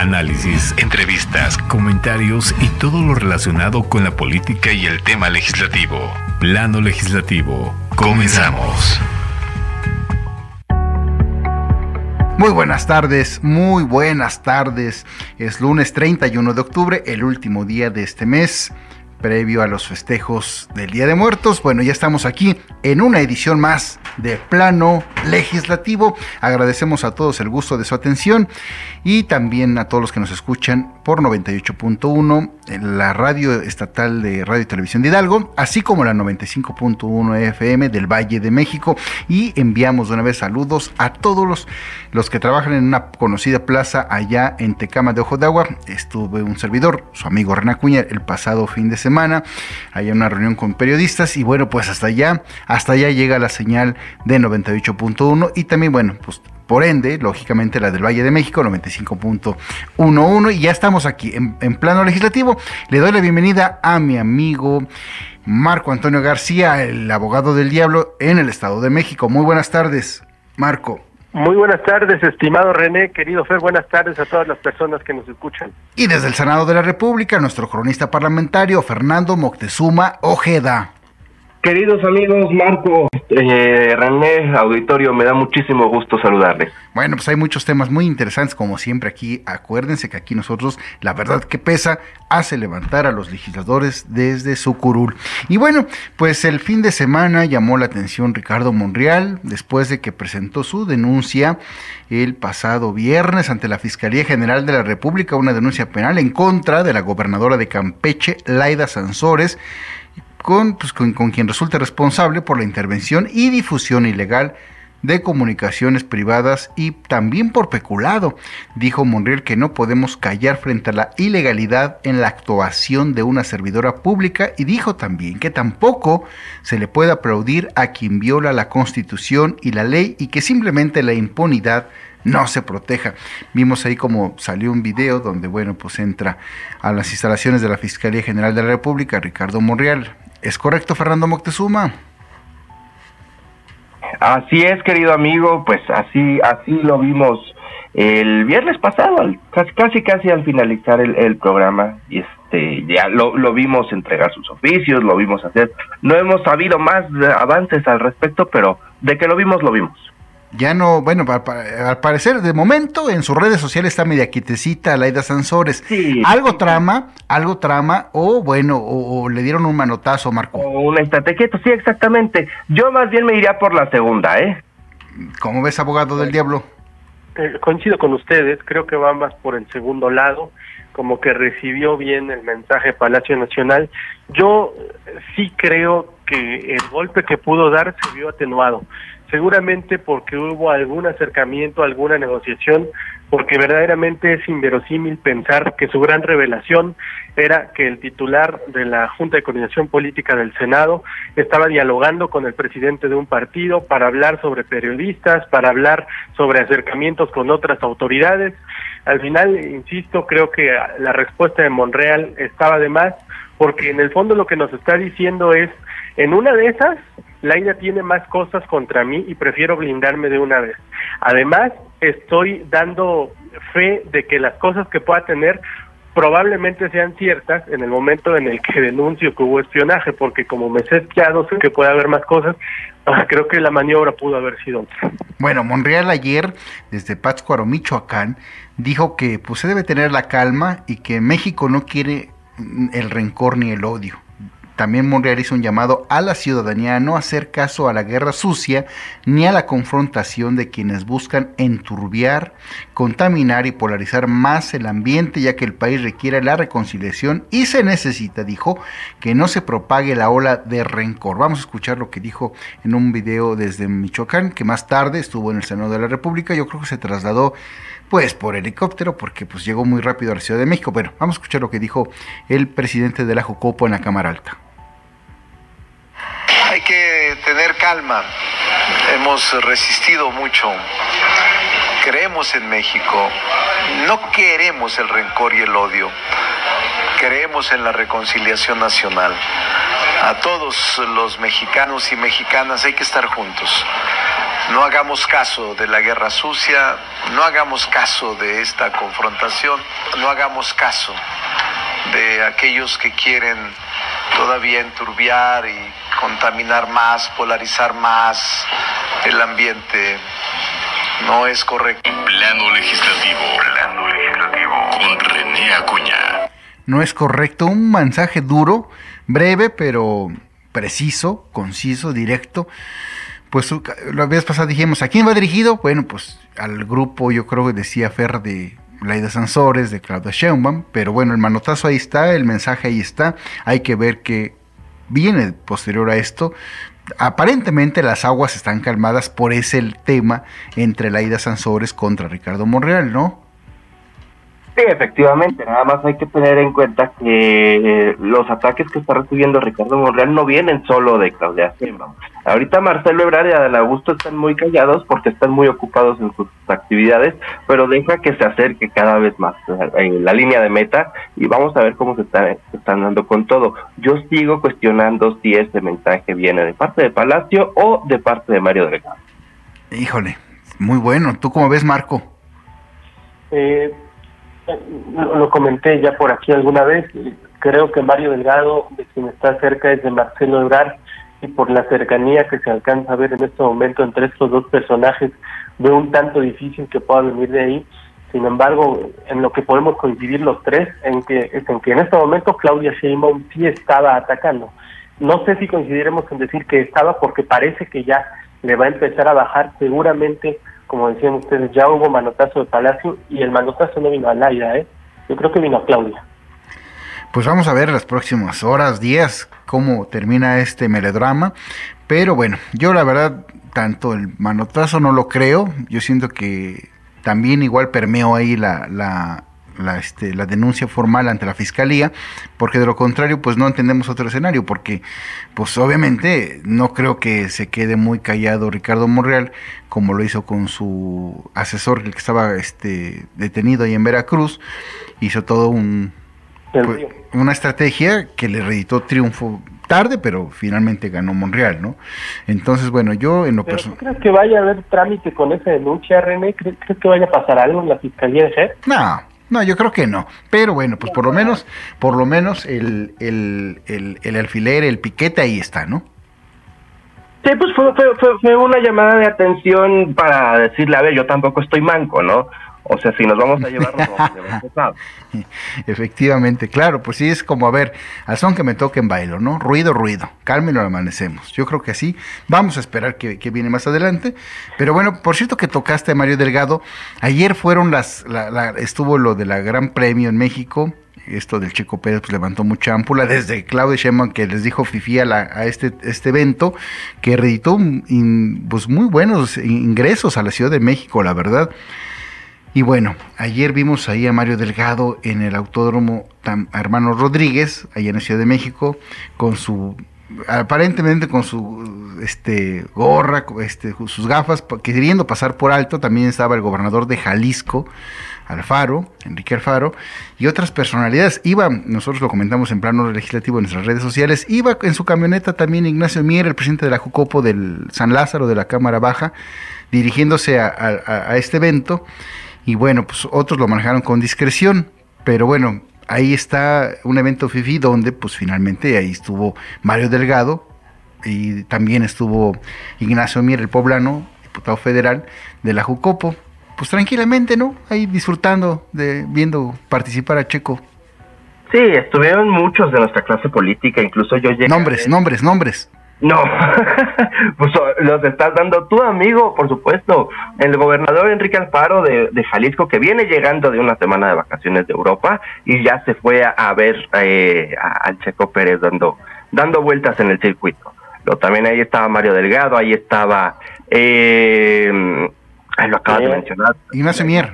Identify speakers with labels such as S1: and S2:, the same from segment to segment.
S1: Análisis, entrevistas, comentarios y todo lo relacionado con la política y el tema legislativo. Plano legislativo. Comenzamos.
S2: Muy buenas tardes, muy buenas tardes. Es lunes 31 de octubre, el último día de este mes previo a los festejos del Día de Muertos. Bueno, ya estamos aquí en una edición más de Plano Legislativo. Agradecemos a todos el gusto de su atención y también a todos los que nos escuchan por 98.1 en la radio estatal de Radio y Televisión de Hidalgo, así como la 95.1 FM del Valle de México y enviamos de una vez saludos a todos los, los que trabajan en una conocida plaza allá en Tecama de Ojo de Agua. Estuve un servidor, su amigo René Cuña, el pasado fin de semana semana, hay una reunión con periodistas y bueno, pues hasta allá, hasta allá llega la señal de 98.1 y también, bueno, pues por ende, lógicamente la del Valle de México, 95.11, y ya estamos aquí en, en, plano legislativo. Le doy la bienvenida a mi amigo Marco Antonio García, el abogado del diablo en el Estado de México. Muy buenas tardes, Marco.
S3: Muy buenas tardes, estimado René, querido Fer, buenas tardes a todas las personas que nos escuchan.
S2: Y desde el Senado de la República, nuestro cronista parlamentario, Fernando Moctezuma Ojeda.
S4: Queridos amigos, Marco, eh, auditorio, me da muchísimo gusto saludarles.
S2: Bueno, pues hay muchos temas muy interesantes, como siempre aquí. Acuérdense que aquí nosotros, la verdad que pesa, hace levantar a los legisladores desde su curul. Y bueno, pues el fin de semana llamó la atención Ricardo Monreal, después de que presentó su denuncia el pasado viernes ante la Fiscalía General de la República, una denuncia penal en contra de la gobernadora de Campeche, Laida Sansores pues, con, con, quien resulte responsable por la intervención y difusión ilegal de comunicaciones privadas y también por peculado. Dijo Monreal que no podemos callar frente a la ilegalidad en la actuación de una servidora pública y dijo también que tampoco se le puede aplaudir a quien viola la constitución y la ley y que simplemente la impunidad no se proteja. Vimos ahí como salió un video donde, bueno, pues entra a las instalaciones de la Fiscalía General de la República Ricardo Monreal ¿Es correcto, Fernando Moctezuma?
S4: Así es, querido amigo, pues así, así lo vimos el viernes pasado, casi, casi, al finalizar el, programa, y este, ya lo, lo, vimos entregar sus oficios, lo vimos hacer, no hemos sabido más avances al respecto, pero de que lo vimos, lo vimos
S2: ya no, bueno, al parecer de momento en sus redes sociales está media quitecita Laida Sansores. algo trama, algo trama, o bueno, o, le dieron un manotazo, Marco.
S4: O una estrategia, sí, exactamente. Yo más bien me iría por la segunda, ¿eh?
S2: ¿Cómo ves, abogado del diablo?
S3: Eh, coincido con ustedes, creo que va más por el segundo lado, como que recibió bien el mensaje Palacio Nacional. Yo sí creo que el golpe que pudo dar se vio atenuado seguramente porque hubo algún acercamiento, alguna negociación, porque verdaderamente es inverosímil pensar que su gran revelación era que el titular de la Junta de Coordinación Política del Senado estaba dialogando con el presidente de un partido para hablar sobre periodistas, para hablar sobre acercamientos con otras autoridades. Al final, insisto, creo que la respuesta de Monreal estaba de más, porque en el fondo lo que nos está diciendo es, en una de esas, Laida tiene más cosas contra mí y prefiero blindarme de una vez. Además, estoy dando fe de que las cosas que pueda tener probablemente sean ciertas en el momento en el que denuncio que hubo espionaje, porque como me sé ya no sé que puede haber más cosas, ah, creo que la maniobra pudo haber sido otra.
S2: Bueno, Monreal ayer, desde Pátzcuaro, Michoacán, dijo que pues se debe tener la calma y que México no quiere el rencor ni el odio. También Monreal hizo un llamado a la ciudadanía a no hacer caso a la guerra sucia ni a la confrontación de quienes buscan enturbiar, contaminar y polarizar más el ambiente, ya que el país requiere la reconciliación y se necesita, dijo, que no se propague la ola de rencor. Vamos a escuchar lo que dijo en un video desde Michoacán, que más tarde estuvo en el Senado de la República. Yo creo que se trasladó pues por helicóptero, porque pues llegó muy rápido a la Ciudad de México. Bueno, vamos a escuchar lo que dijo el presidente de la Jocopo en la Cámara Alta
S5: que tener calma. Hemos resistido mucho. Creemos en México. No queremos el rencor y el odio. Creemos en la reconciliación nacional. A todos los mexicanos y mexicanas hay que estar juntos. No hagamos caso de la guerra sucia, no hagamos caso de esta confrontación, no hagamos caso de aquellos que quieren todavía enturbiar y contaminar más, polarizar más el ambiente. No es correcto.
S1: Plano legislativo. Plano legislativo. Con René Acuña.
S2: No es correcto. Un mensaje duro, breve, pero preciso, conciso, directo pues la vez pasada dijimos, ¿a quién va dirigido? Bueno, pues al grupo, yo creo que decía Fer de Laida Sansores, de Claudia Sheinbaum, pero bueno, el manotazo ahí está, el mensaje ahí está, hay que ver qué viene posterior a esto. Aparentemente las aguas están calmadas por ese tema entre Laida Sansores contra Ricardo Monreal, ¿no?
S4: Sí, efectivamente, nada más hay que tener en cuenta que eh, los ataques que está recibiendo Ricardo Monreal no vienen solo de Claudia Sheinbaum. Ahorita Marcelo Ebrard y Adán Augusto están muy callados porque están muy ocupados en sus actividades, pero deja que se acerque cada vez más en la línea de meta y vamos a ver cómo se, está, están dando con todo. Yo sigo cuestionando si este mensaje viene de parte de Palacio o de parte de Mario Delgado.
S2: Híjole, muy bueno. ¿Tú cómo ves, Marco?
S3: Eh, lo comenté ya por aquí alguna vez. Creo que Mario Delgado, de quien está cerca, es de Marcelo Ebrard y por la cercanía que se alcanza a ver en este momento entre estos dos personajes, veo un tanto difícil que pueda venir de ahí. Sin embargo, en lo que podemos coincidir los tres, en que, es en que en este momento Claudia Sheinbaum sí estaba atacando. No sé si coincidiremos en decir que estaba porque parece que ya le va a empezar a bajar. Seguramente, como decían ustedes, ya hubo manotazo de Palacio y el manotazo no vino a Laida, ¿eh? Yo creo que vino a Claudia.
S2: Pues vamos a ver las próximas horas, días, cómo termina este melodrama. Pero bueno, yo la verdad, tanto el manotazo no lo creo. Yo siento que también igual permeó ahí la, la, la, este, la denuncia formal ante la fiscalía, porque de lo contrario, pues no entendemos otro escenario, porque pues obviamente no creo que se quede muy callado Ricardo Monreal, como lo hizo con su asesor, el que estaba este, detenido ahí en Veracruz, hizo todo un, pues, una estrategia que le reeditó triunfo tarde, pero finalmente ganó Monreal, ¿no? Entonces, bueno, yo en lo
S3: personal... ¿Crees que vaya a haber trámite con esa denuncia, René? ¿Crees, que vaya a pasar algo en la Fiscalía de?
S2: No, no, yo creo que no. Pero bueno, pues por lo menos, por lo menos el, el, el, alfiler, el piquete ahí está, ¿no?
S4: Sí, pues fue, fue, fue, una llamada de atención para decirle, a ver, yo tampoco estoy manco, ¿no? O sea, si nos vamos a llevar,
S2: Efectivamente, claro, pues sí es como, a ver, al son que me toque en bailo, ¿no? Ruido, ruido, cálmelo, amanecemos. Yo creo que así, vamos a esperar que, viene más adelante. Pero bueno, por cierto que tocaste a Mario Delgado, ayer fueron las, estuvo lo de la Gran Premio en México, esto del Chico Pérez pues, levantó mucha ámpula, desde Claudio Sheinbaum que les dijo Fifi a, a este, este evento, que reeditó pues, muy buenos ingresos a la Ciudad de México, la verdad. Y bueno, ayer vimos ahí a Mario Delgado en el Autódromo Hermano Rodríguez, allá en la Ciudad de México, con su aparentemente con su este gorra, este, sus gafas, queriendo pasar por alto, también estaba el gobernador de Jalisco, Alfaro, Enrique Alfaro, y otras personalidades. Iba, nosotros lo comentamos en plano legislativo en nuestras redes sociales, iba en su camioneta también Ignacio Mier, el presidente de la Jucopo del San Lázaro de la Cámara Baja, dirigiéndose a este evento y bueno, pues otros lo manejaron con discreción, pero bueno, ahí está un evento FIFI donde pues finalmente ahí estuvo Mario Delgado y también estuvo Ignacio Mier, el poblano, diputado federal de la Jucopo, pues tranquilamente, ¿no? Ahí disfrutando de viendo participar a Checo.
S4: Sí, estuvieron muchos de nuestra clase política, incluso yo llegué.
S2: Nombres, nombres, nombres.
S4: No, pues los estás dando tu amigo, por supuesto, el gobernador Enrique Alfaro de, Jalisco, que viene llegando de una semana de vacaciones de Europa y ya se fue a, ver eh, al Checo Pérez dando, dando vueltas en el circuito. Lo, también ahí estaba Mario Delgado, ahí estaba... Eh, lo acabas de mencionar.
S2: Ignacio Mier.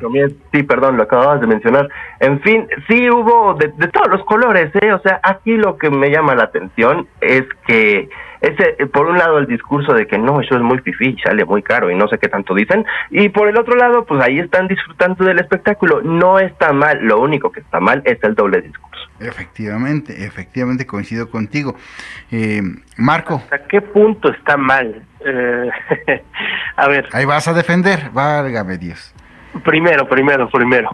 S4: Sí, perdón, lo acababas de mencionar. En fin, sí hubo de, de todos los colores, ¿eh? O sea, aquí lo que me llama la atención es que ese, por un lado el discurso de que no, eso es muy fifí, sale muy caro y no sé qué tanto dicen, y por el otro lado, pues ahí están disfrutando del espectáculo. No está mal, lo único que está mal es el doble discurso.
S2: Efectivamente, efectivamente coincido contigo. Eh, Marco.
S3: ¿Hasta qué punto está mal? Eh, a ver.
S2: Ahí vas a defender, válgame Dios.
S3: Primero, primero, primero.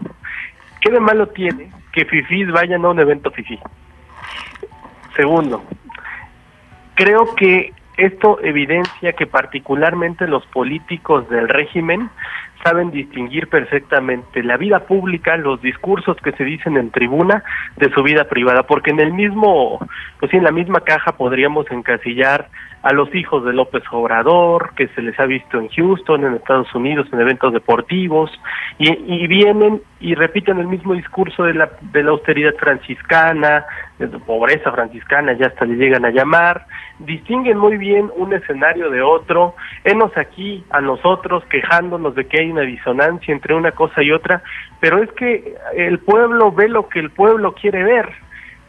S3: ¿Qué de malo tiene que FIFIs vayan a un evento FIFI? Segundo, creo que esto evidencia que particularmente los políticos del régimen saben distinguir perfectamente la vida pública, los discursos que se dicen en tribuna de su vida privada, porque en el mismo, pues en la misma caja podríamos encasillar a los hijos de López Obrador, que se les ha visto en Houston, en Estados Unidos, en eventos deportivos, y, vienen y repiten el mismo discurso de la, de la austeridad franciscana, de la pobreza franciscana, ya hasta le llegan a llamar, distinguen muy bien un escenario de otro, enos aquí a nosotros quejándonos de que hay una disonancia entre una cosa y otra, pero es que el pueblo ve lo que el pueblo quiere ver,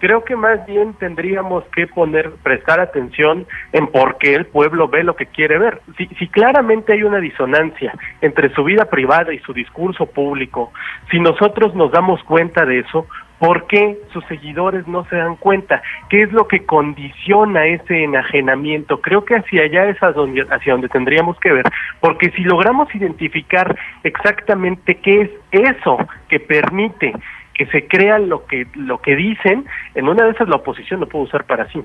S3: creo que más bien tendríamos que poner, prestar atención en por qué el pueblo ve lo que quiere ver. Si, si claramente hay una disonancia entre su vida privada y su discurso público, si nosotros nos damos cuenta de eso, ¿Por qué sus seguidores no se dan cuenta? ¿Qué es lo que condiciona ese enajenamiento? Creo que hacia allá es donde, hacia donde tendríamos que ver, porque si logramos identificar exactamente qué es eso que permite que se crean lo que lo que dicen, en una de esas la oposición lo puede usar para sí.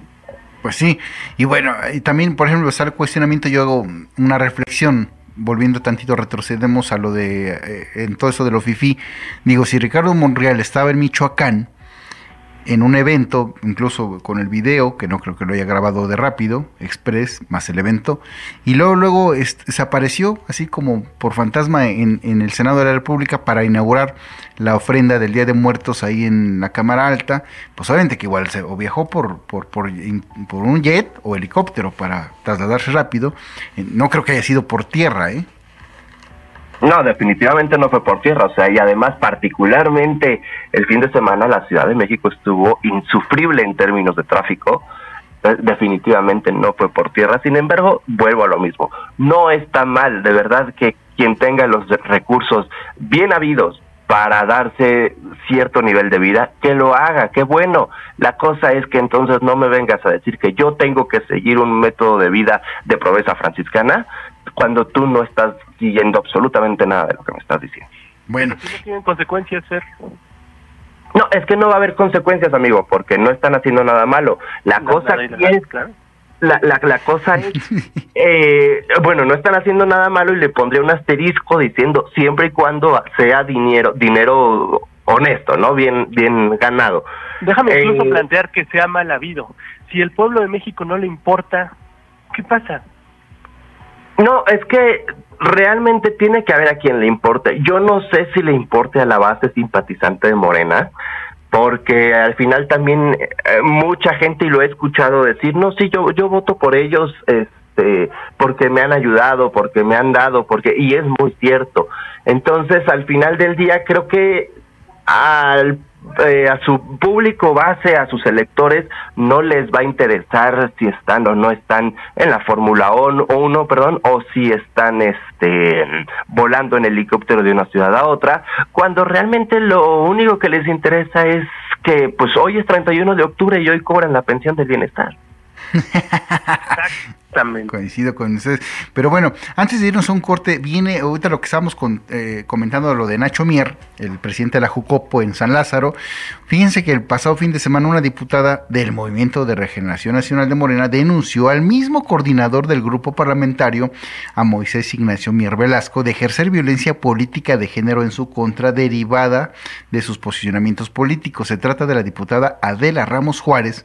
S2: Pues sí, y bueno, y también, por ejemplo, sale cuestionamiento, yo hago una reflexión, volviendo tantito, retrocedemos a lo de, eh, en todo eso de lo FIFI, digo, si Ricardo Monreal estaba en Michoacán, en un evento, incluso con el video, que no creo que lo haya grabado de rápido, express, más el evento, y luego, luego se apareció, así como por fantasma, en, en, el Senado de la República para inaugurar la ofrenda del Día de Muertos ahí en la Cámara Alta, pues obviamente que igual se o viajó por, por, por, por un jet o helicóptero para trasladarse rápido, no creo que haya sido por tierra, ¿eh?
S4: No, definitivamente no fue por tierra, o sea, y además particularmente el fin de semana la Ciudad de México estuvo insufrible en términos de tráfico, definitivamente no fue por tierra, sin embargo, vuelvo a lo mismo, no está mal, de verdad que quien tenga los recursos bien habidos para darse cierto nivel de vida, que lo haga, qué bueno. La cosa es que entonces no me vengas a decir que yo tengo que seguir un método de vida de proveza franciscana, cuando tú no estás siguiendo absolutamente nada de lo que me estás diciendo.
S3: Bueno. ¿No tienen consecuencias, ser?
S4: No, es que no va a haber consecuencias, amigo, porque no están haciendo nada malo. La cosa es, claro. la, la, la, cosa es, eh, bueno, no están haciendo nada malo y le pondría un asterisco diciendo siempre y cuando sea dinero, dinero honesto, ¿no? Bien, bien ganado.
S3: Déjame incluso eh, plantear que sea mal habido. Si el pueblo de México no le importa, ¿qué pasa?
S4: No, es que realmente tiene que haber a quien le importe. Yo no sé si le importe a la base simpatizante de Morena, porque al final también eh, mucha gente y lo he escuchado decir, no, sí, yo yo voto por ellos, este, porque me han ayudado, porque me han dado, porque y es muy cierto. Entonces, al final del día creo que al eh, a su público base, a sus electores, no les va a interesar si están o no están en la Fórmula 1, perdón, o si están este volando en helicóptero de una ciudad a otra, cuando realmente lo único que les interesa es que pues hoy es 31 de octubre y hoy cobran la pensión del bienestar.
S2: Coincido con ustedes. Pero bueno, antes de irnos a un corte, viene ahorita lo que estábamos eh, comentando, lo de Nacho Mier, el presidente de la Jucopo en San Lázaro. Fíjense que el pasado fin de semana una diputada del Movimiento de Regeneración Nacional de Morena denunció al mismo coordinador del grupo parlamentario, a Moisés Ignacio Mier Velasco, de ejercer violencia política de género en su contra derivada de sus posicionamientos políticos. Se trata de la diputada Adela Ramos Juárez,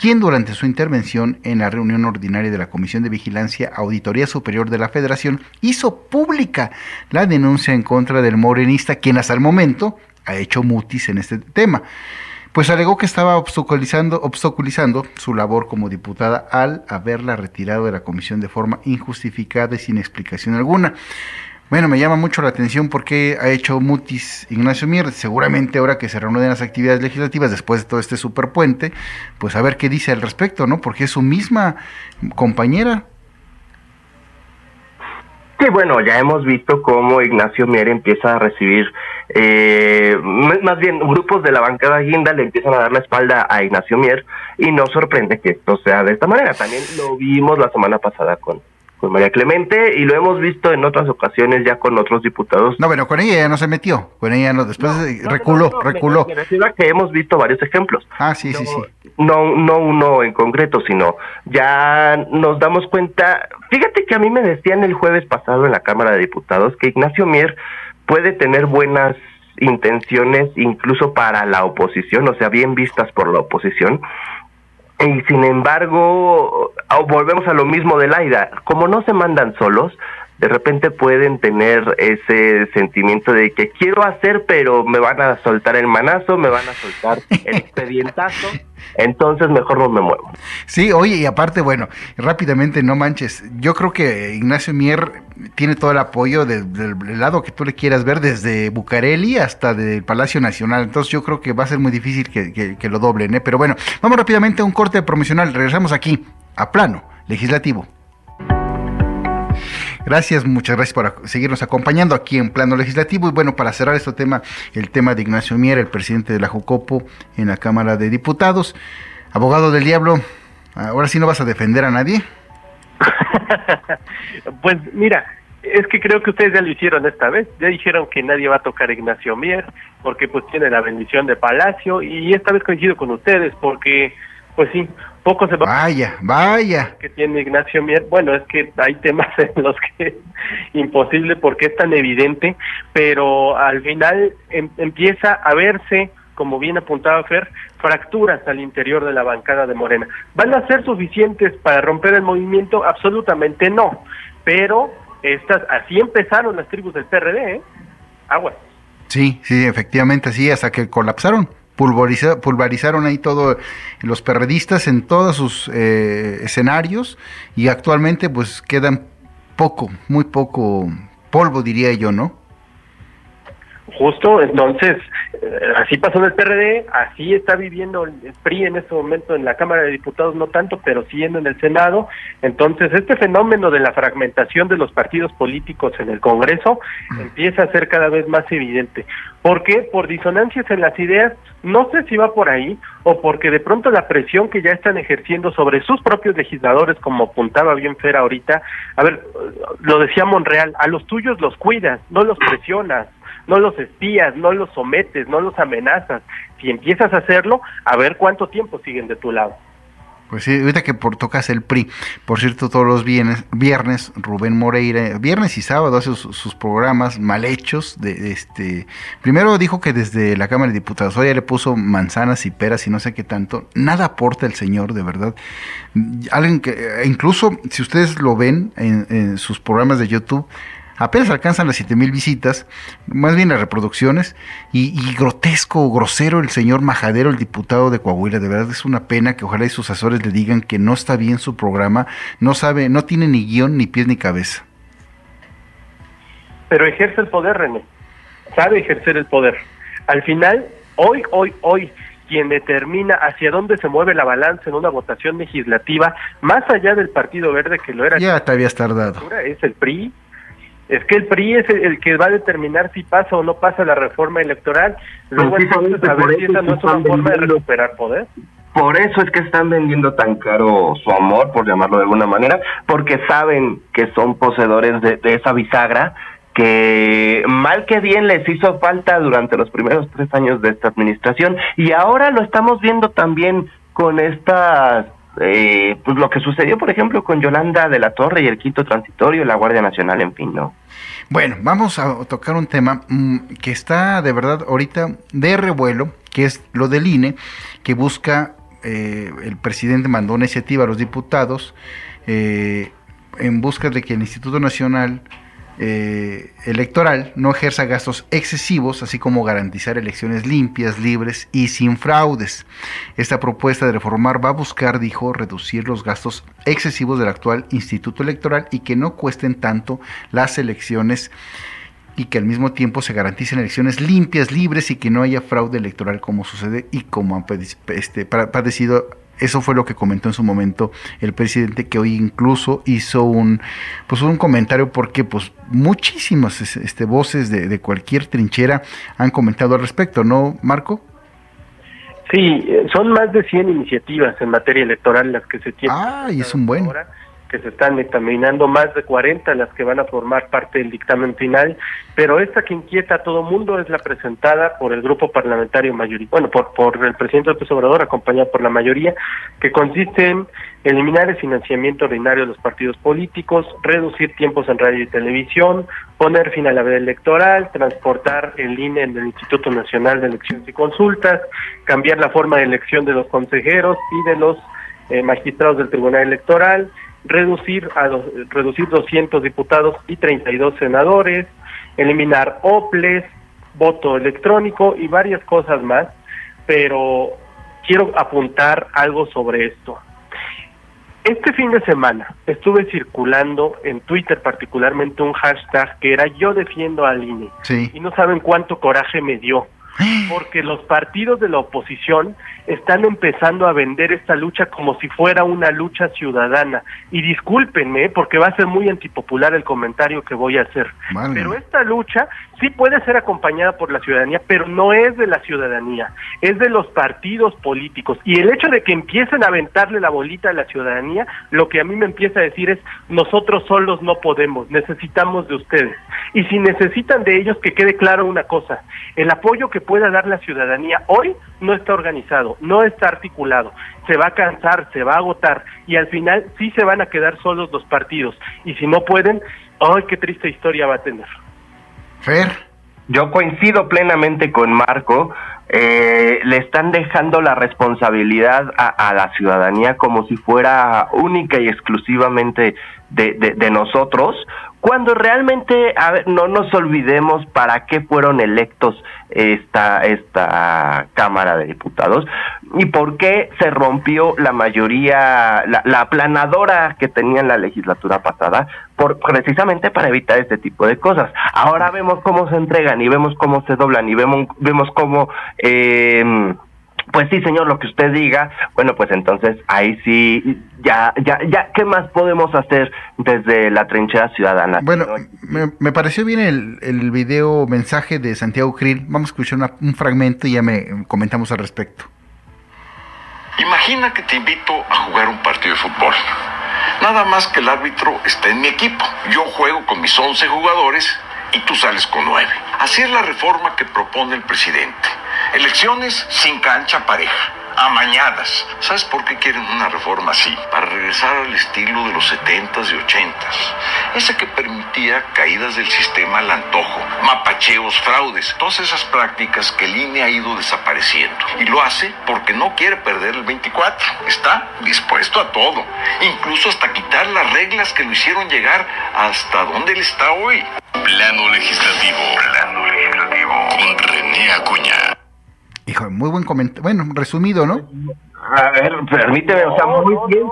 S2: quien durante su intervención en la reunión ordinaria de la Comisión de Vigilancia Auditoría Superior de la Federación hizo pública la denuncia en contra del morenista, quien hasta el momento ha hecho mutis en este tema. Pues alegó que estaba obstaculizando, obstaculizando su labor como diputada al haberla retirado de la comisión de forma injustificada y sin explicación alguna. Bueno, me llama mucho la atención porque ha hecho mutis Ignacio Mier. Seguramente ahora que se reúnen las actividades legislativas después de todo este superpuente, pues a ver qué dice al respecto, ¿no? Porque es su misma compañera.
S4: Sí, bueno, ya hemos visto cómo Ignacio Mier empieza a recibir eh, más bien grupos de la bancada guinda le empiezan a dar la espalda a Ignacio Mier y no sorprende que esto sea de esta manera. También lo vimos la semana pasada con, con María Clemente y lo hemos visto en otras ocasiones ya con otros diputados.
S2: No, bueno, con ella ya no se metió, con ella no, después reculó, reculó.
S4: que hemos visto varios ejemplos.
S2: Ah, sí, sí, sí.
S4: No, no uno en concreto, sino ya nos damos cuenta, fíjate que a mí me decían el jueves pasado en la Cámara de Diputados que Ignacio Mier puede tener buenas intenciones incluso para la oposición, o sea, bien vistas por la oposición. Y sin embargo, volvemos a lo mismo de Laida, como no se mandan solos, de repente pueden tener ese sentimiento de que quiero hacer, pero me van a soltar el manazo, me van a soltar el expedientazo, entonces mejor no me muevo.
S2: Sí, oye, y aparte, bueno, rápidamente, no manches, yo creo que Ignacio Mier tiene todo el apoyo del lado que tú le quieras ver, desde Bucareli hasta del Palacio Nacional, entonces yo creo que va a ser muy difícil que, que lo doblen, ¿eh? pero bueno, vamos rápidamente a un corte promocional, regresamos aquí, a plano legislativo. Gracias, muchas gracias por seguirnos acompañando aquí en plano legislativo. Y bueno, para cerrar este tema, el tema de Ignacio Mier, el presidente de la Jucopo en la Cámara de Diputados. Abogado del diablo, ahora sí no vas a defender a nadie.
S3: pues mira, es que creo que ustedes ya lo hicieron esta vez. Ya dijeron que nadie va a tocar a Ignacio Mier porque pues tiene la bendición de Palacio y esta vez coincido con ustedes porque pues sí, poco se va
S2: Vaya, vaya.
S3: Que tiene Ignacio Mier. Bueno, es que hay temas en los que es imposible porque es tan evidente, pero al final em, empieza a verse, como bien apuntaba Fer, fracturas al interior de la bancada de Morena. ¿Van a ser suficientes para romper el movimiento? Absolutamente no. Pero estas, así empezaron las tribus del PRD, ¿eh? Aguas.
S2: Sí, sí, efectivamente, sí, hasta que colapsaron pulverizaron ahí todos los perredistas en todos sus eh, escenarios y actualmente pues quedan poco, muy poco polvo diría yo, ¿no?
S3: Justo, entonces, eh, así pasó en el PRD, así está viviendo el PRI en este momento en la Cámara de Diputados, no tanto, pero siguiendo en el Senado. Entonces, este fenómeno de la fragmentación de los partidos políticos en el Congreso empieza a ser cada vez más evidente. ¿Por qué? Por disonancias en las ideas, no sé si va por ahí, o porque de pronto la presión que ya están ejerciendo sobre sus propios legisladores, como apuntaba bien Fer ahorita, a ver, lo decía Monreal, a los tuyos los cuidas, no los presionas no los espías, no los sometes, no los amenazas. Si empiezas a hacerlo, a ver cuánto tiempo siguen de tu lado.
S2: Pues sí, ahorita que por, tocas el PRI, por cierto, todos los viernes, viernes Rubén Moreira, viernes y sábado hace sus, programas mal hechos. De, este, primero dijo que desde la Cámara de Diputados, hoy le puso manzanas y peras y no sé qué tanto. Nada aporta el señor, de verdad. Alguien que, incluso si ustedes lo ven en sus programas de YouTube, apenas alcanzan las mil visitas, más bien las reproducciones, y, grotesco, grosero el señor Majadero, el diputado de Coahuila, de verdad es una pena que ojalá y sus asesores le digan que no está bien su programa, no sabe, no tiene ni guion, ni pies, ni cabeza.
S3: Pero ejerce el poder, René, sabe ejercer el poder. Al final, hoy, hoy, hoy, quien determina hacia dónde se mueve la balanza en una votación legislativa, más allá del Partido Verde que lo era.
S2: Ya te habías tardado.
S3: Es el PRI, es que el PRI es el, que va a determinar si pasa o no pasa la reforma electoral. Luego entonces a ver si esa no es una forma de recuperar poder.
S4: Por eso es que están vendiendo tan caro su amor, por llamarlo de alguna manera, porque saben que son poseedores de, de esa bisagra que mal que bien les hizo falta durante los primeros tres años de esta administración y ahora lo estamos viendo también con estas eh, pues lo que sucedió, por ejemplo, con Yolanda de la Torre y el quinto transitorio, la Guardia Nacional, en fin, ¿no?
S2: Bueno, vamos a tocar un tema mm, que está de verdad ahorita de revuelo, que es lo del INE, que busca, eh, el presidente mandó una iniciativa a los diputados eh, en busca de que el Instituto Nacional eh, electoral no ejerza gastos excesivos, así como garantizar elecciones limpias, libres y sin fraudes. Esta propuesta de reformar va a buscar, dijo, reducir los gastos excesivos del actual Instituto Electoral y que no cuesten tanto las elecciones y que al mismo tiempo se garanticen elecciones limpias, libres y que no haya fraude electoral como sucede y como han este, padecido Eso fue lo que comentó en su momento el presidente, que hoy incluso hizo un, pues un comentario porque pues muchísimas este, voces de, de cualquier trinchera han comentado al respecto, ¿no, Marco?
S3: Sí, eh, son más de 100 iniciativas en materia electoral las que se tienen.
S2: Ah, y es un buen
S3: que se están examinando, más de 40 las que van a formar parte del dictamen final, pero esta que inquieta a todo mundo es la presentada por el grupo parlamentario mayoría, bueno, por, por el presidente López Obrador, acompañado por la mayoría, que consiste en eliminar el financiamiento ordinario de los partidos políticos, reducir tiempos en radio y televisión, poner fin a la veda electoral, transportar el INE en el Instituto Nacional de Elecciones y Consultas, cambiar la forma de elección de los consejeros y de los eh, magistrados del Tribunal Electoral, reducir a reducir 200 diputados y 32 senadores, eliminar OPLES, voto electrónico y varias cosas más, pero quiero apuntar algo sobre esto. Este fin de semana estuve circulando en Twitter particularmente un hashtag que era yo defiendo al INE. Y no saben cuánto coraje me dio porque los partidos de la oposición están empezando a vender esta lucha como si fuera una lucha ciudadana. Y discúlpenme, porque va a ser muy antipopular el comentario que voy a hacer. Pero esta lucha sí puede ser acompañada por la ciudadanía, pero no es de la ciudadanía, es de los partidos políticos. Y el hecho de que empiecen a aventarle la bolita a la ciudadanía, lo que a mí me empieza a decir es, nosotros solos no podemos, necesitamos de ustedes. Y si necesitan de ellos, que quede claro una cosa, el apoyo que pueda dar la ciudadanía hoy no está organizado, no está articulado, se va a cansar, se va a agotar y al final sí se van a quedar solos los partidos. Y si no pueden, ¡ay, qué triste historia va a tener!
S4: Fer. Yo coincido plenamente con Marco. Eh, le están dejando la responsabilidad a, la ciudadanía como si fuera única y exclusivamente de, de, nosotros, cuando realmente, a ver, no nos olvidemos para qué fueron electos esta, esta Cámara de Diputados y por qué se rompió la mayoría, la, la aplanadora que tenía en la legislatura pasada, por, precisamente para evitar este tipo de cosas. Ahora vemos cómo se entregan y vemos cómo se doblan y vemos, vemos cómo... Eh, pues sí, señor, lo que usted diga, bueno, pues entonces ahí sí, ya, ya, ya, ¿qué más podemos hacer desde la trinchera ciudadana?
S2: Bueno, me, pareció bien el, el video mensaje de Santiago Krill. Vamos a escuchar un fragmento y ya me comentamos al respecto.
S6: Imagina que te invito a jugar un partido de fútbol. Nada más que el árbitro está en mi equipo. Yo juego con mis 11 jugadores y tú sales con 9. Así es la reforma que propone el presidente Elecciones sin cancha pareja, amañadas. ¿Sabes por qué quieren una reforma así? Para regresar al estilo de los 70s y 80s. Ese que permitía caídas del sistema al antojo, mapacheos, fraudes, todas esas prácticas que el INE ha ido desapareciendo. Y lo hace porque no quiere perder el 24. Está dispuesto a todo, incluso hasta quitar las reglas que lo hicieron llegar hasta donde él está hoy.
S1: Plano legislativo. Plano legislativo. Con René Acuña.
S2: Hijo, muy buen comentario. Bueno, resumido, ¿no?
S4: A ver, permíteme, o sea, muy bien,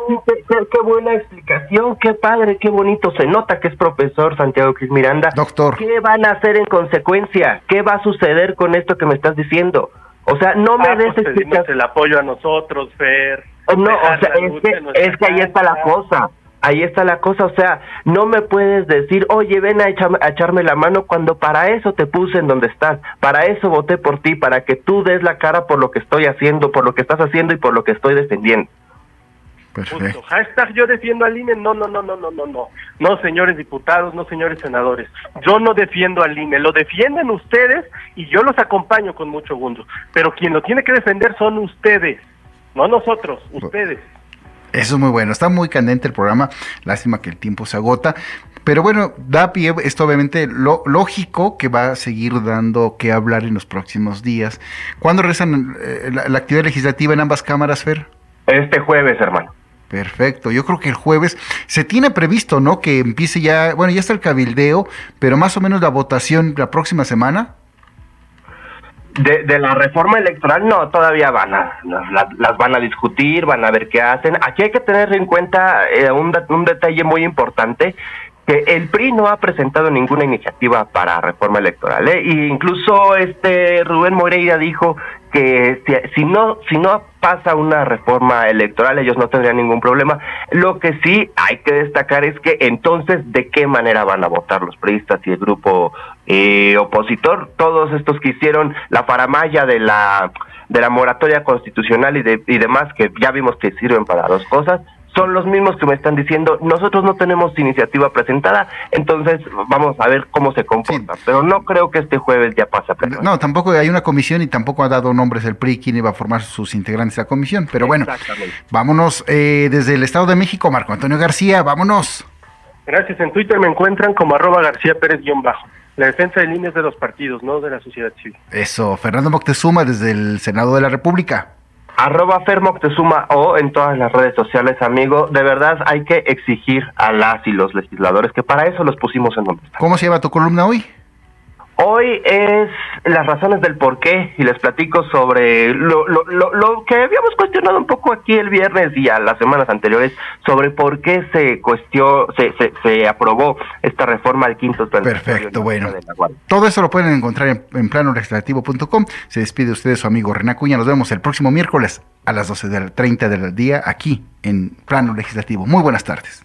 S4: qué, buena explicación, qué padre, qué bonito. Se nota que es profesor Santiago Cris Miranda.
S2: Doctor.
S4: ¿Qué van a hacer en consecuencia? ¿Qué va a suceder con esto que me estás diciendo? O sea, no me ah, des
S3: pues el apoyo a nosotros, Fer.
S4: No, o sea, es que, es que ahí está la cosa ahí está la cosa, o sea, no me puedes decir, oye, ven a, echarme la mano cuando para eso te puse en donde estás, para eso voté por ti, para que tú des la cara por lo que estoy haciendo, por lo que estás haciendo y por lo que estoy defendiendo.
S3: Hashtag yo defiendo al INE. No, no, no, no, no, no, no. No, señores diputados, no, señores senadores. Yo no defiendo al INE. Lo defienden ustedes y yo los acompaño con mucho gusto. Pero quien lo tiene que defender son ustedes, no nosotros, ustedes.
S2: Eso es muy bueno. Está muy candente el programa. Lástima que el tiempo se agota. Pero bueno, da pie, esto obviamente lo lógico que va a seguir dando que hablar en los próximos días. ¿Cuándo rezan eh, la, actividad legislativa en ambas cámaras, Fer?
S4: Este jueves, hermano.
S2: Perfecto, yo creo que el jueves se tiene previsto, ¿no? Que empiece ya, bueno, ya está el cabildeo, pero más o menos la votación la próxima semana.
S4: De, la reforma electoral no, todavía van a, las, van a discutir, van a ver qué hacen. Aquí hay que tener en cuenta eh, un, un detalle muy importante que el PRI no ha presentado ninguna iniciativa para reforma electoral. ¿eh? E incluso este Rubén Moreira dijo que si, no si no pasa una reforma electoral ellos no tendrían ningún problema. Lo que sí hay que destacar es que entonces de qué manera van a votar los priistas y el grupo eh, opositor. Todos estos que hicieron la paramaya de la de la moratoria constitucional y, de, y demás que ya vimos que sirven para dos cosas son los mismos que me están diciendo, nosotros no tenemos iniciativa presentada, entonces vamos a ver cómo se comporta. Pero no creo que este jueves ya pase a
S2: No, tampoco hay una comisión y tampoco ha dado nombres el PRI quién iba a formar sus integrantes a la comisión. Pero bueno, vámonos eh, desde el Estado de México, Marco Antonio García, vámonos.
S3: Gracias, en Twitter me encuentran como arroba García Pérez-bajo. La defensa de líneas de los partidos, no de la sociedad civil.
S2: Eso, Fernando Moctezuma desde el Senado de la República
S4: arroba Fermoctezuma o en todas las redes sociales, amigo. De verdad hay que exigir a las y los legisladores que para eso los pusimos en donde
S2: ¿Cómo se llama tu columna hoy?
S4: Hoy es las razones del por qué y les platico sobre lo, lo, lo, que habíamos cuestionado un poco aquí el viernes y a las semanas anteriores sobre por qué se cuestió, se, se, se aprobó esta reforma al quinto
S2: Perfecto, bueno. Todo eso lo pueden encontrar en, en planolegislativo.com. Se despide usted su amigo Rená Cuña. Nos vemos el próximo miércoles a las 12 del 30 del día aquí en Plano Legislativo. Muy buenas tardes.